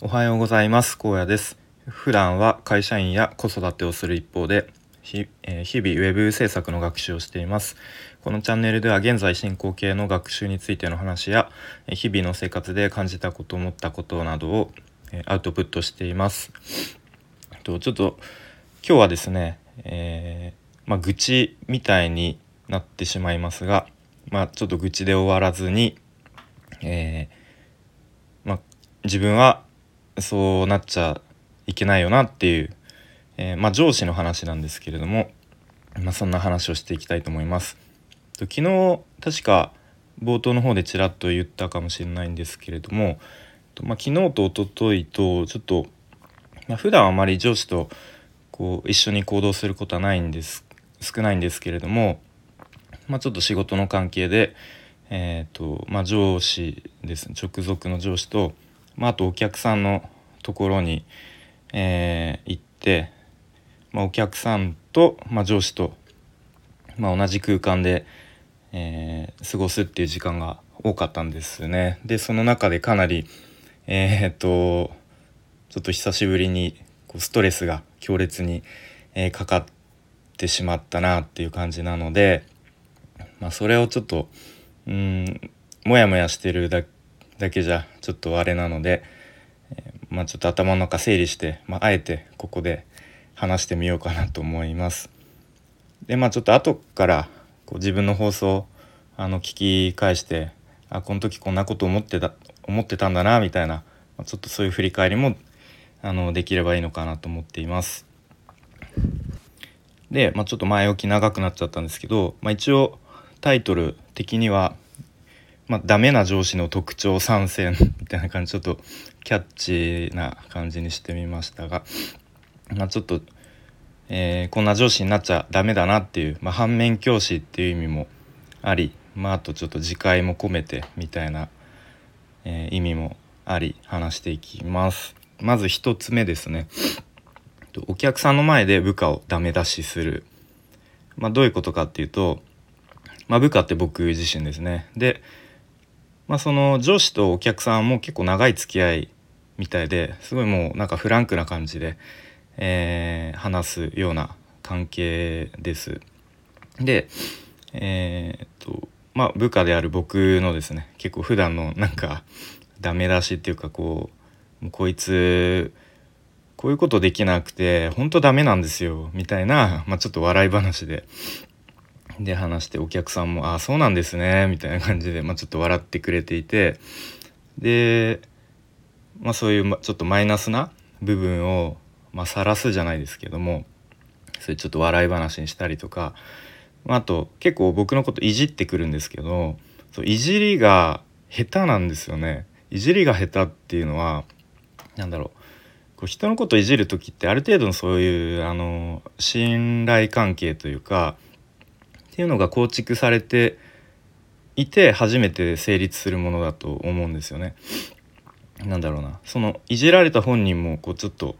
おはようございます。高野です。普段は会社員や子育てをする一方で日,、々ウェブ制作の学習をしています。このチャンネルでは現在進行形の学習についての話や日々の生活で感じたこと思ったことなどをアウトプットしています。とちょっと今日はですね、えー、まあ、愚痴みたいになってしまいますがまあ、ちょっと愚痴で終わらずに、えー、まあ、自分はそうなっちゃいけないよなっていう、えー、まあ、上司の話なんですけれども、まあ、そんな話をしていきたいと思います。昨日確か冒頭の方でちらっと言ったかもしれないんですけれども、まあ、昨日と一昨日とちょっと、まあ、普段あまり上司とこう一緒に行動することはないんです少ないんですけれども、まあ、ちょっと仕事の関係で、えーとまあ、上司ですね直属の上司と、まあ、あとお客さんのところに、えー、行って、まあ、お客さんと、まあ、上司と、まあ、同じ空間で、えー、過ごすっていう時間が多かったんですね。でその中でかなりえー、っとちょっと久しぶりにこうストレスが強烈に、えー、かかってしまったなっていう感じなので、まあ、それをちょっとうんモヤモヤしてるだけだけじゃちょっとあれなので、まあ、ちょっと頭の中整理して、まあ、あえてここで話してみようかなと思います。でまあちょっと後からこう自分の放送あの聞き返してあこの時こんなこと思ってた思ってたんだなみたいな、まあ、ちょっとそういう振り返りもあのできればいいのかなと思っています。で、まあ、ちょっと前置き長くなっちゃったんですけど、まあ、一応タイトル的には「まあ、ダメな上司の特徴参戦」みたいな感じちょっとキャッチーな感じにしてみましたが、まあ、ちょっと、えー、こんな上司になっちゃダメだなっていう、まあ、反面教師っていう意味もあり、まあ、あとちょっと自戒も込めてみたいな、えー、意味もあり話していきます。まず1つ目ですね。お客さんの前で部下をダメ出しする。まあ、どういうことかっていうとまあ、部下って僕自身ですねで、まあ、その上司とお客さんも結構長い付き合いみたいですごいもうなんかフランクな感じで、えー、話すような関係です。でえー、っとまあ部下である僕のですね結構普段のなんかダメ出しっていうかこうこいつこういうことできなくて本当ダメなんですよみたいな、まあ、ちょっと笑い話でで話してお客さんも「ああそうなんですね」みたいな感じで、まあ、ちょっと笑ってくれていてで、まあ、そういうちょっとマイナスな部分をまあ、晒すじゃないですけどもそれちょっと笑い話にしたりとか、まあ、あと結構僕のこといじってくるんですけどそういじりが下手なんですよね。いじりが下手っていうのは何だろうこう人のこといじる時ってある程度のそういうあの信頼関係というかっていうのが構築されていて初めて成立するものだと思うんですよね。なんだろうなそのいじられた本人もこうちょっと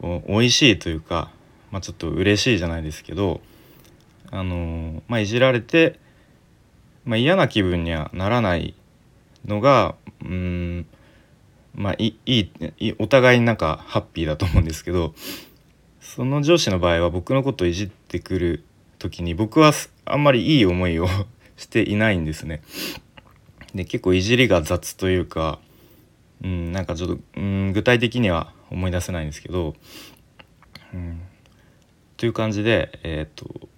美味しいというか、まあ、ちょっと嬉しいじゃないですけどあの、まあ、いじられて、まあ、嫌な気分にはならないのがうんまあいいいお互いになんかハッピーだと思うんですけどその上司の場合は僕のことをいじってくる時に僕はあんまりいい思いを していないんですね。で結構いじりが雑というか、うん、なんかちょっと、うん、具体的には思い出せないんですけど、うん、という感じでえっ、と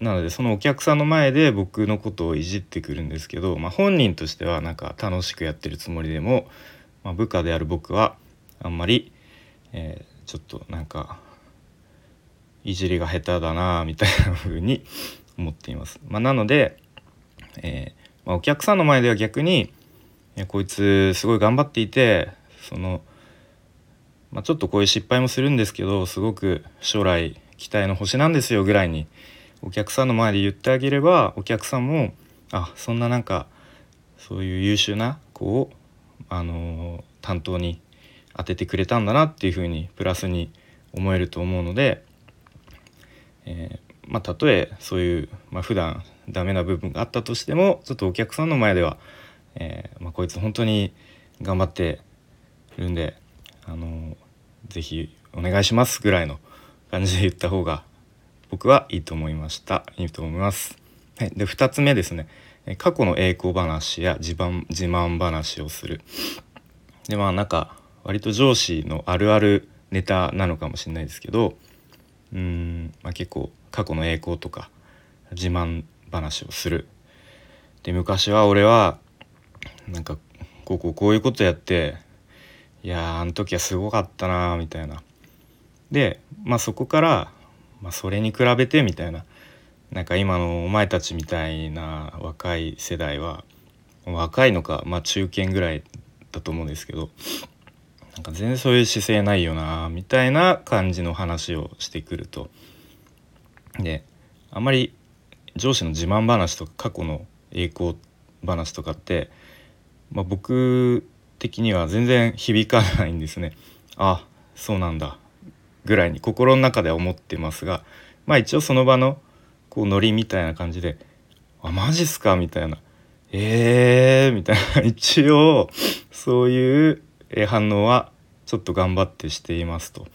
なのでそのお客さんの前で僕のことをいじってくるんですけど、まあ、本人としてはなんか楽しくやってるつもりでも、まあ、部下である僕はあんまり、えー、ちょっとなんかいじりが下手だなみたいな風に 思っています。まあ、なので、えー、まあ、お客さんの前では逆にこいつすごい頑張っていてその、まあ、ちょっとこういう失敗もするんですけどすごく将来期待の星なんですよぐらいにお客さんの前で言ってあげればお客さんもあそんななんかそういう優秀な子を、あのー、担当に当ててくれたんだなっていうふうにプラスに思えると思うのでえー、まあ、たとえそういう、まあ、普段ダメな部分があったとしてもちょっとお客さんの前では、えー、まあ、こいつ本当に頑張ってるんであの是非お願いしますぐらいの感じで言った方が僕はいいと思いました。いいと思います。はい、で2つ目ですね。過去の栄光話や自慢自慢話をする。でまあなんか割と上司のあるあるネタなのかもしれないですけどうん、まあ、結構過去の栄光とか自慢話をする。で昔は俺はなんかこうこうこういうことやっていやあの時はすごかったなみたいな。でまあそこから、まあ、それに比べてみたいな。なんか今のお前たちみたいな若い世代は若いのかまあ中堅ぐらいだと思うんですけど。なんか全然そういう姿勢ないよなみたいな感じの話をしてくるとであんまり上司の自慢話とか過去の栄光話とかって、まあ、僕的には全然響かないんですね。あそうなんだぐらいに心の中では思ってますがまあ一応その場のこうノリみたいな感じで「あマジっすか?」みたいな「えー」みたいな 一応そういうえ反応はちょっと頑張ってしていますと。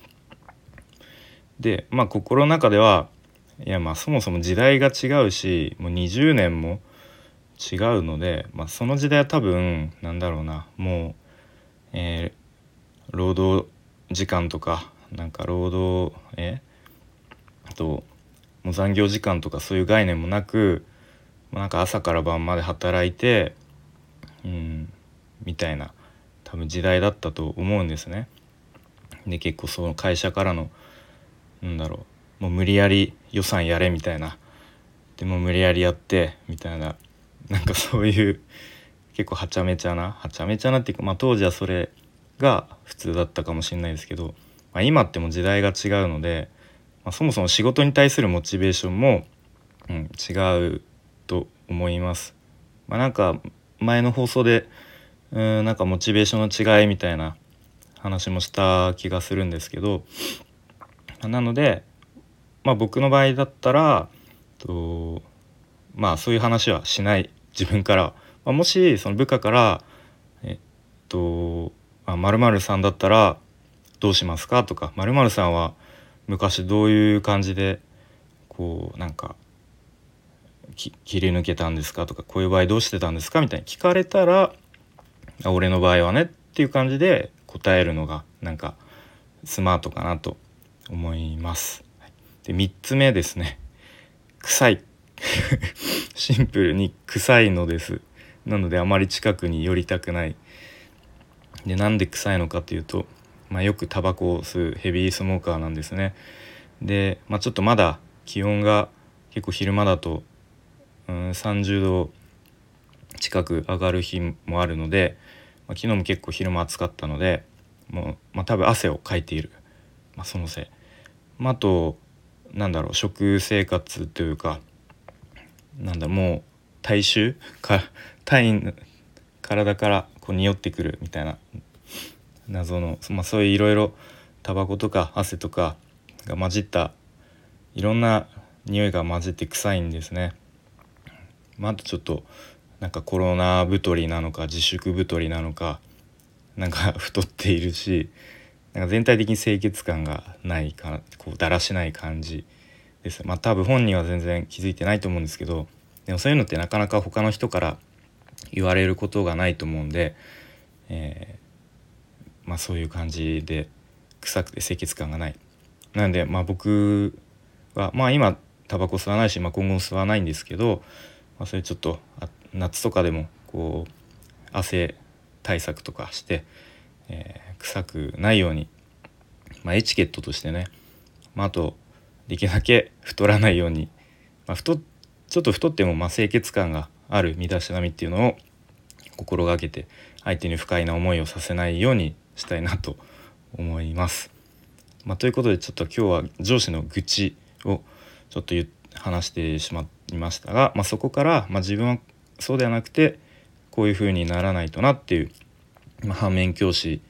でまあ心の中ではいやまあそもそも時代が違うしもう20年も違うので、まあ、その時代は多分なんだろうなもう、えー、労働時間とかなんか労働えあともう残業時間とかそういう概念もなくなんか朝から晩まで働いてうんみたいな多分時代だったと思うんですね。で結構その会社からのなんだろうもう無理やり予算やれみたいなでも無理やりやってみたいななんかそういう結構はちゃめちゃなはちゃめちゃなっていうか、まあ、当時はそれが普通だったかもしれないですけど、まあ、今っても時代が違うのでまあ、そもそも仕事に対するモチベーションも、うん、違うと思います。まあ、なんか前の放送でうんなんかモチベーションの違いみたいな話もした気がするんですけどなので、まあ、僕の場合だったらとまあそういう話はしない自分から、まあ、もしその部下から「えっとまるさんだったらどうしますか?」とか「まるさんは昔どういう感じでこうなんか切り抜けたんですか？とかこういう場合どうしてたんですか？みたいに聞かれたら俺の場合はねっていう感じで答えるのがなんかスマートかなと思います。で3つ目ですね。臭い。シンプルに臭いのです。なのであまり近くに寄りたくない。でなんで臭いのかというとまあ、よくタバコを吸うヘビースモーカーなんですね。で、まあ、ちょっとまだ気温が結構昼間だと、うん、30度近く上がる日もあるので、昨日も結構昼間暑かったのでもう、まあ、多分汗をかいている、まあ、そのせい。まあ、あとなんだろう食生活というかなんだもう体臭？か体体からこう匂ってくるみたいな謎の、まあ、そういういろいろタバコとか汗とかが混じったいろんな匂いが混じって臭いんですね。まあ、あとちょっとなんかコロナ太りなのか自粛太りなのかなんか太っているしなんか全体的に清潔感がないかこうだらしない感じです。まあ多分本人は全然気づいてないと思うんですけどでもそういうのってなかなか他の人から言われることがないと思うんで、えまあ、そういう感じで臭くて清潔感がない。なんでまあ僕はまあ今タバコ吸わないし、まあ、今後も吸わないんですけど、まあ、それちょっと夏とかでもこう汗対策とかして、えー、臭くないように、まあ、エチケットとしてね、まあ、あとできるだけ太らないように、まあ、太ちょっと太ってもまあ清潔感がある身だしなみっていうのを心がけて相手に不快な思いをさせないようにしたいなと思います。まあ、ということでちょっと今日は上司の愚痴をちょっと話してしまいましたが、まあ、そこから、まあ、自分はそうではなくてこういうふうにならないとなっていう、まあ、反面教師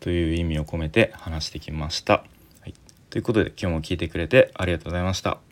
という意味を込めて話してきました。はい、ということで今日も聞いてくれてありがとうございました。